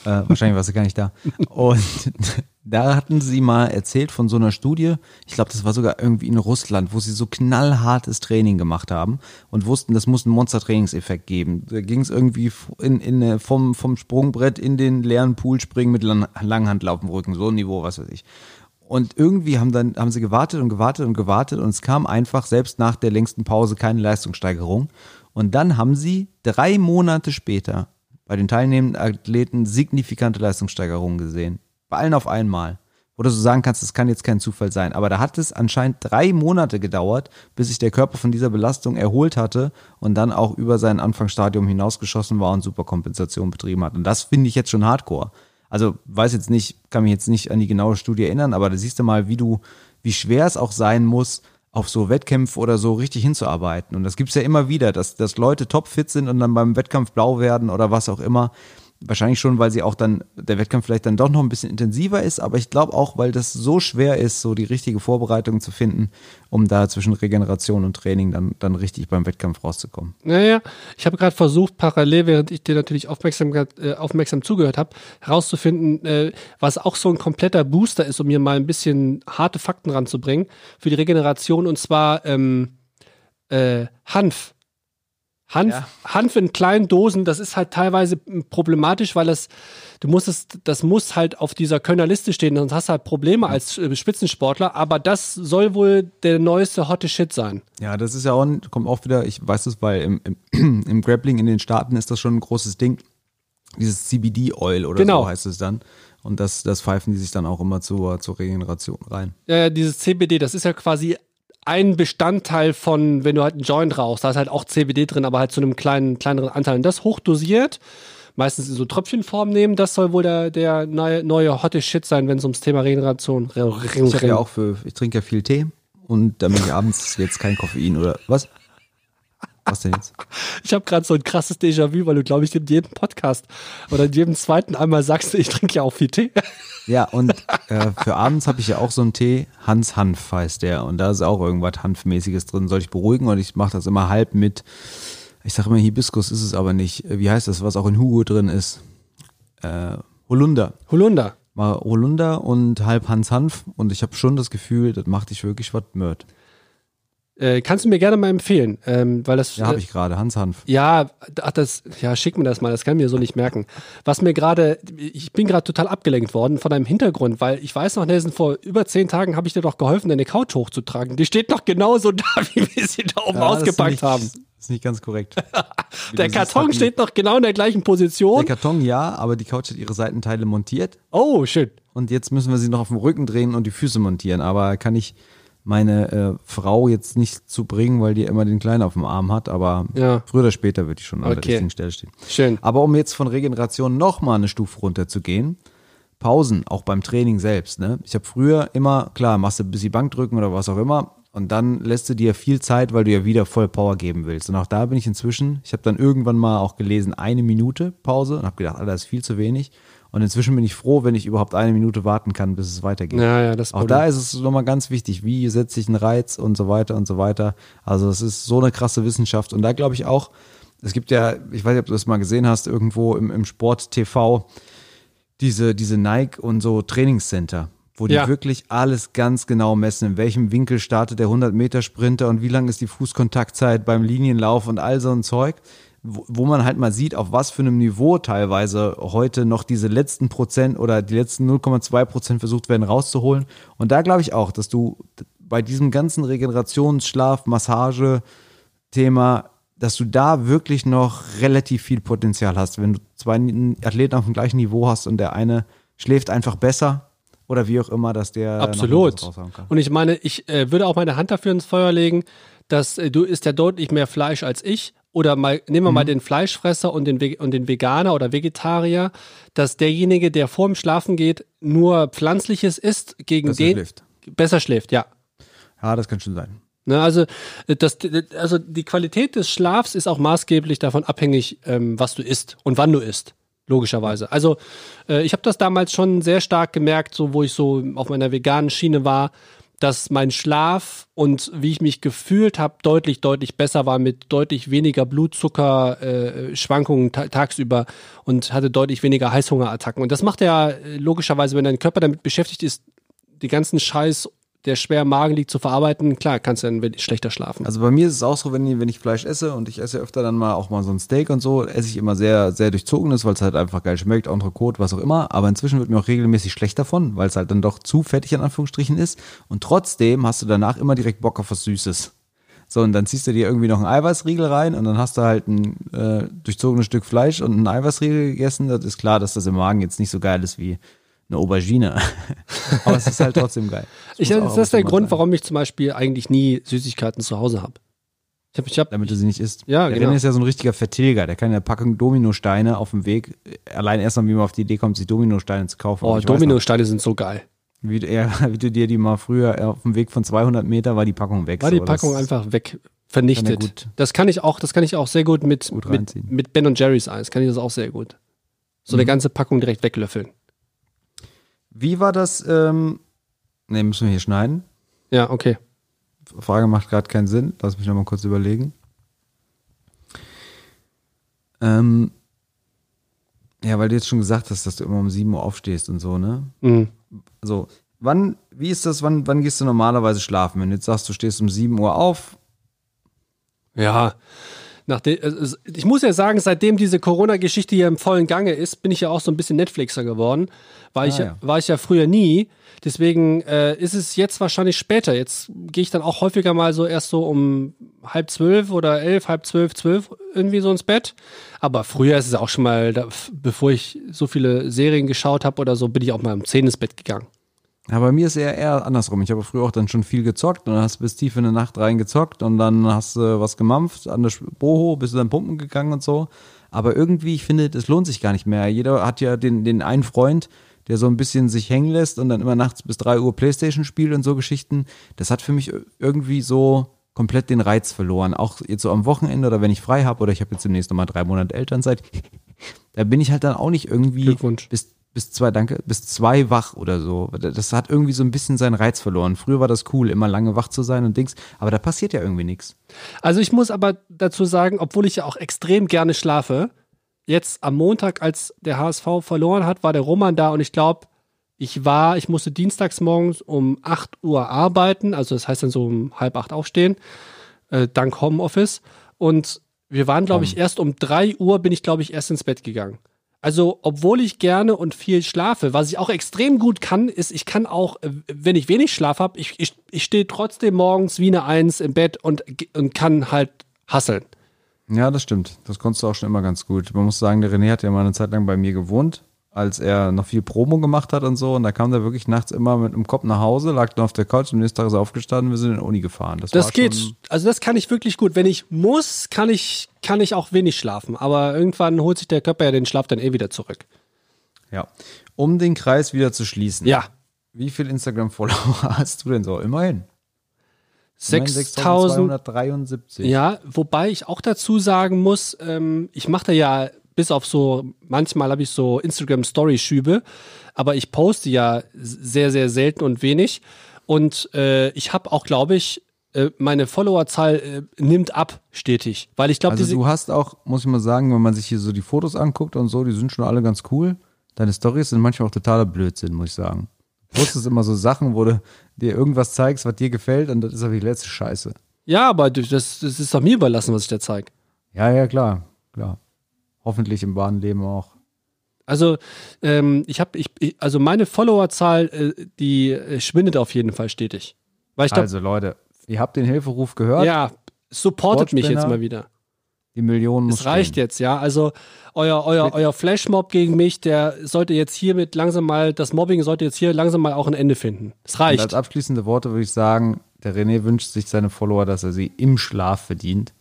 Äh, wahrscheinlich warst du gar nicht da. Und da hatten sie mal erzählt von so einer Studie, ich glaube, das war sogar irgendwie in Russland, wo sie so knallhartes Training gemacht haben und wussten, das muss einen Monster-Trainingseffekt geben. Da ging es irgendwie in, in, äh, vom, vom Sprungbrett in den leeren Pool springen mit Lang Langhandel auf dem Rücken, so ein Niveau, was weiß ich. Und irgendwie haben dann haben sie gewartet und gewartet und gewartet und es kam einfach selbst nach der längsten Pause keine Leistungssteigerung. Und dann haben sie drei Monate später bei den teilnehmenden Athleten signifikante Leistungssteigerungen gesehen. Bei allen auf einmal. Wo du so sagen kannst, das kann jetzt kein Zufall sein. Aber da hat es anscheinend drei Monate gedauert, bis sich der Körper von dieser Belastung erholt hatte und dann auch über sein Anfangsstadium hinausgeschossen war und Superkompensation betrieben hat. Und das finde ich jetzt schon hardcore. Also weiß jetzt nicht, kann mich jetzt nicht an die genaue Studie erinnern, aber da siehst du mal, wie du, wie schwer es auch sein muss, auf so Wettkämpfe oder so richtig hinzuarbeiten. Und das gibt's ja immer wieder, dass, dass Leute topfit sind und dann beim Wettkampf blau werden oder was auch immer. Wahrscheinlich schon, weil sie auch dann, der Wettkampf vielleicht dann doch noch ein bisschen intensiver ist, aber ich glaube auch, weil das so schwer ist, so die richtige Vorbereitung zu finden, um da zwischen Regeneration und Training dann, dann richtig beim Wettkampf rauszukommen. Naja, ich habe gerade versucht, parallel, während ich dir natürlich aufmerksam, äh, aufmerksam zugehört habe, herauszufinden, äh, was auch so ein kompletter Booster ist, um mir mal ein bisschen harte Fakten ranzubringen für die Regeneration und zwar ähm, äh, Hanf. Hanf, ja. Hanf in kleinen Dosen, das ist halt teilweise problematisch, weil das, du musst es, das muss halt auf dieser Könnerliste stehen, sonst hast du halt Probleme als äh, Spitzensportler, aber das soll wohl der neueste hotte Shit sein. Ja, das ist ja auch, kommt auch wieder, ich weiß es, weil im, im, im Grappling in den Staaten ist das schon ein großes Ding. Dieses CBD-Oil oder genau. so heißt es dann. Und das, das pfeifen die sich dann auch immer zur, zur Regeneration rein. Ja, dieses CBD, das ist ja quasi ein Bestandteil von, wenn du halt einen Joint rauchst, da ist halt auch CBD drin, aber halt zu einem kleinen, kleineren Anteil. Und das hochdosiert, meistens in so Tröpfchenform nehmen, das soll wohl der, der neue, neue hotte Shit sein, wenn es ums Thema Regeneration geht. Ich ja auch für, ich trinke ja viel Tee und damit ich abends jetzt kein Koffein oder was? Was denn jetzt? Ich habe gerade so ein krasses Déjà-vu, weil du, glaube ich, in jedem Podcast oder in jedem zweiten einmal sagst, ich trinke ja auch viel Tee. Ja, und äh, für abends habe ich ja auch so einen Tee, Hans Hanf heißt der. Und da ist auch irgendwas Hanfmäßiges drin. Soll ich beruhigen? Und ich mache das immer halb mit, ich sage immer Hibiskus ist es aber nicht. Wie heißt das, was auch in Hugo drin ist? Äh, Holunder. Holunder. Mal Holunder und halb Hans Hanf. Und ich habe schon das Gefühl, das macht dich wirklich was mört. Äh, kannst du mir gerne mal empfehlen, ähm, weil das. Ja, habe ich gerade, Hans Hanf. Ja, ach, das, ja, schick mir das mal, das kann ich mir so nicht merken. Was mir gerade, ich bin gerade total abgelenkt worden von deinem Hintergrund, weil ich weiß noch, Nelson, vor über zehn Tagen habe ich dir doch geholfen, deine Couch hochzutragen. Die steht noch genauso da, wie wir sie da oben ja, ausgepackt nicht, haben. Ist nicht ganz korrekt. der Karton siehst, steht noch genau in der gleichen Position. Der Karton ja, aber die Couch hat ihre Seitenteile montiert. Oh, schön. Und jetzt müssen wir sie noch auf dem Rücken drehen und die Füße montieren. Aber kann ich meine äh, Frau jetzt nicht zu bringen, weil die immer den Kleinen auf dem Arm hat, aber ja. früher oder später wird die schon an okay. der richtigen Stelle stehen. Schön. Aber um jetzt von Regeneration nochmal eine Stufe runter zu gehen, Pausen, auch beim Training selbst. Ne? Ich habe früher immer, klar, machst du ein bisschen Bankdrücken oder was auch immer und dann lässt du dir viel Zeit, weil du ja wieder voll Power geben willst. Und auch da bin ich inzwischen, ich habe dann irgendwann mal auch gelesen, eine Minute Pause und habe gedacht, Alter, das ist viel zu wenig. Und inzwischen bin ich froh, wenn ich überhaupt eine Minute warten kann, bis es weitergeht. Ja, ja, das Auch da ist es nochmal ganz wichtig, wie setze ich einen Reiz und so weiter und so weiter. Also es ist so eine krasse Wissenschaft. Und da glaube ich auch, es gibt ja, ich weiß nicht, ob du das mal gesehen hast, irgendwo im, im Sport TV, diese, diese Nike und so Trainingscenter, wo die ja. wirklich alles ganz genau messen, in welchem Winkel startet der 100 Meter Sprinter und wie lang ist die Fußkontaktzeit beim Linienlauf und all so ein Zeug wo, wo man halt mal sieht, auf was für einem Niveau teilweise heute noch diese letzten Prozent oder die letzten 0,2 Prozent versucht werden rauszuholen. Und da glaube ich auch, dass du bei diesem ganzen Regenerations-, Schlaf-, Massage-Thema, dass du da wirklich noch relativ viel Potenzial hast. Wenn du zwei Athleten auf dem gleichen Niveau hast und der eine schläft einfach besser, oder wie auch immer, dass der absolut. Und ich meine, ich äh, würde auch meine Hand dafür ins Feuer legen, dass äh, du isst ja deutlich mehr Fleisch als ich oder mal, nehmen wir mhm. mal den Fleischfresser und den, und den Veganer oder Vegetarier, dass derjenige, der vor dem Schlafen geht, nur Pflanzliches isst, gegen besser den schläft. besser schläft, ja. Ja, das kann schon sein. Ne, also, das, also die Qualität des Schlafs ist auch maßgeblich davon abhängig, ähm, was du isst und wann du isst. Logischerweise. Also äh, ich habe das damals schon sehr stark gemerkt, so wo ich so auf meiner veganen Schiene war, dass mein Schlaf und wie ich mich gefühlt habe, deutlich, deutlich besser war mit deutlich weniger Blutzuckerschwankungen äh, tagsüber und hatte deutlich weniger Heißhungerattacken. Und das macht ja äh, logischerweise, wenn dein Körper damit beschäftigt ist, die ganzen Scheiß der schwer im Magen liegt, zu verarbeiten, klar, kannst du dann schlechter schlafen. Also bei mir ist es auch so, wenn ich, wenn ich Fleisch esse und ich esse öfter dann mal auch mal so ein Steak und so, esse ich immer sehr, sehr durchzogenes, weil es halt einfach geil schmeckt, Entrecote, was auch immer. Aber inzwischen wird mir auch regelmäßig schlecht davon, weil es halt dann doch zu fettig in Anführungsstrichen ist. Und trotzdem hast du danach immer direkt Bock auf was Süßes. So, und dann ziehst du dir irgendwie noch einen Eiweißriegel rein und dann hast du halt ein äh, durchzogenes Stück Fleisch und einen Eiweißriegel gegessen. Das ist klar, dass das im Magen jetzt nicht so geil ist wie eine Aubergine. Aber es ist halt trotzdem geil. Das ich, das ist der Grund, sein. warum ich zum Beispiel eigentlich nie Süßigkeiten zu Hause habe. Ich hab, ich hab, Damit du sie nicht isst. Ja, der genau. René ist ja so ein richtiger Vertilger. Der kann eine Packung Dominosteine auf dem Weg, allein erstmal, wie man auf die Idee kommt, sich Dominosteine zu kaufen. Oh, Dominosteine sind so geil. Wie, ja, wie du dir die mal früher auf dem Weg von 200 Meter war die Packung weg. War die Packung einfach weg, vernichtet. Kann das kann ich auch, das kann ich auch sehr gut mit, gut mit, mit Ben und Jerry's Eis. Kann ich das auch sehr gut. So mhm. eine ganze Packung direkt weglöffeln. Wie war das? Ähm, ne, müssen wir hier schneiden. Ja, okay. Frage macht gerade keinen Sinn. Lass mich nochmal kurz überlegen. Ähm, ja, weil du jetzt schon gesagt hast, dass du immer um 7 Uhr aufstehst und so, ne? Mhm. So, wann, wie ist das, wann, wann gehst du normalerweise schlafen? Wenn du jetzt sagst, du stehst um 7 Uhr auf? Ja, Nachdem, ich muss ja sagen, seitdem diese Corona-Geschichte hier im vollen Gange ist, bin ich ja auch so ein bisschen Netflixer geworden. War, ah, ich, ja. war ich ja früher nie. Deswegen äh, ist es jetzt wahrscheinlich später. Jetzt gehe ich dann auch häufiger mal so erst so um halb zwölf oder elf, halb zwölf, zwölf irgendwie so ins Bett. Aber früher ist es auch schon mal, da, bevor ich so viele Serien geschaut habe oder so, bin ich auch mal um zehn ins Bett gegangen. Ja, bei mir ist eher, eher andersrum. Ich habe früher auch dann schon viel gezockt und dann hast du bis tief in die Nacht rein gezockt und dann hast du was gemampft an der Boho, bist du dann pumpen gegangen und so. Aber irgendwie, ich finde, das lohnt sich gar nicht mehr. Jeder hat ja den, den einen Freund, der so ein bisschen sich hängen lässt und dann immer nachts bis drei Uhr Playstation spielt und so Geschichten. Das hat für mich irgendwie so komplett den Reiz verloren. Auch jetzt so am Wochenende oder wenn ich frei habe oder ich habe jetzt demnächst nochmal drei Monate Elternzeit, da bin ich halt dann auch nicht irgendwie bis, bis zwei, danke, bis zwei wach oder so. Das hat irgendwie so ein bisschen seinen Reiz verloren. Früher war das cool, immer lange wach zu sein und Dings, aber da passiert ja irgendwie nichts. Also ich muss aber dazu sagen, obwohl ich ja auch extrem gerne schlafe, jetzt am Montag, als der HSV verloren hat, war der Roman da und ich glaube, ich war, ich musste dienstags morgens um 8 Uhr arbeiten, also das heißt dann so um halb acht aufstehen, äh, dank Homeoffice. Und wir waren, glaube ich, erst um 3 Uhr bin ich, glaube ich, erst ins Bett gegangen. Also, obwohl ich gerne und viel schlafe, was ich auch extrem gut kann, ist, ich kann auch, äh, wenn ich wenig Schlaf habe, ich, ich, ich stehe trotzdem morgens wie eine Eins im Bett und, und kann halt hasseln. Ja, das stimmt. Das konntest du auch schon immer ganz gut. Man muss sagen, der René hat ja mal eine Zeit lang bei mir gewohnt, als er noch viel Promo gemacht hat und so. Und da kam der wirklich nachts immer mit dem Kopf nach Hause, lag dann auf der Couch und am nächsten Tag ist er aufgestanden wir sind in die Uni gefahren. Das, das geht. Also das kann ich wirklich gut. Wenn ich muss, kann ich, kann ich auch wenig schlafen. Aber irgendwann holt sich der Körper ja den Schlaf dann eh wieder zurück. Ja. Um den Kreis wieder zu schließen. Ja. Wie viel Instagram-Follower hast du denn so? Immerhin. 6273. Ja, wobei ich auch dazu sagen muss, ähm, ich mache da ja bis auf so, manchmal habe ich so Instagram-Story-Schübe, aber ich poste ja sehr, sehr selten und wenig. Und äh, ich habe auch, glaube ich, äh, meine Followerzahl äh, nimmt ab stetig, weil ich glaube, also du hast auch, muss ich mal sagen, wenn man sich hier so die Fotos anguckt und so, die sind schon alle ganz cool. Deine Stories sind manchmal auch totaler Blödsinn, muss ich sagen. Du postest immer so Sachen, wo du dir irgendwas zeigst, was dir gefällt und das ist aber die letzte Scheiße. Ja, aber das, das ist doch mir überlassen, was ich da zeige. Ja, ja, klar, klar. Hoffentlich im wahren Leben auch. Also ähm, ich habe, ich, also meine Followerzahl, äh, die äh, schwindet auf jeden Fall stetig. Glaub, also Leute, ihr habt den Hilferuf gehört. Ja, supportet mich jetzt mal wieder. Die Millionen muss Es reicht stehen. jetzt, ja. Also euer, euer, euer Flashmob gegen mich, der sollte jetzt hiermit langsam mal, das Mobbing sollte jetzt hier langsam mal auch ein Ende finden. Es reicht. Und als abschließende Worte würde ich sagen, der René wünscht sich seine Follower, dass er sie im Schlaf verdient.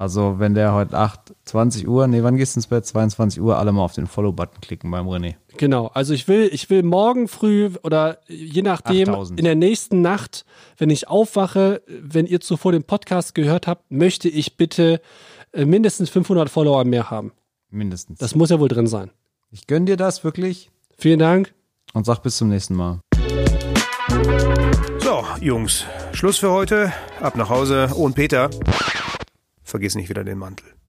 Also wenn der heute 8, 20 Uhr, nee, wann gehst du ins Bett? 22 Uhr, alle mal auf den Follow-Button klicken beim René. Genau, also ich will, ich will morgen früh oder je nachdem 8000. in der nächsten Nacht, wenn ich aufwache, wenn ihr zuvor den Podcast gehört habt, möchte ich bitte äh, mindestens 500 Follower mehr haben. Mindestens. Das muss ja wohl drin sein. Ich gönne dir das wirklich. Vielen Dank. Und sag bis zum nächsten Mal. So, Jungs, Schluss für heute. Ab nach Hause. Oh, und Peter, vergiss nicht wieder den Mantel.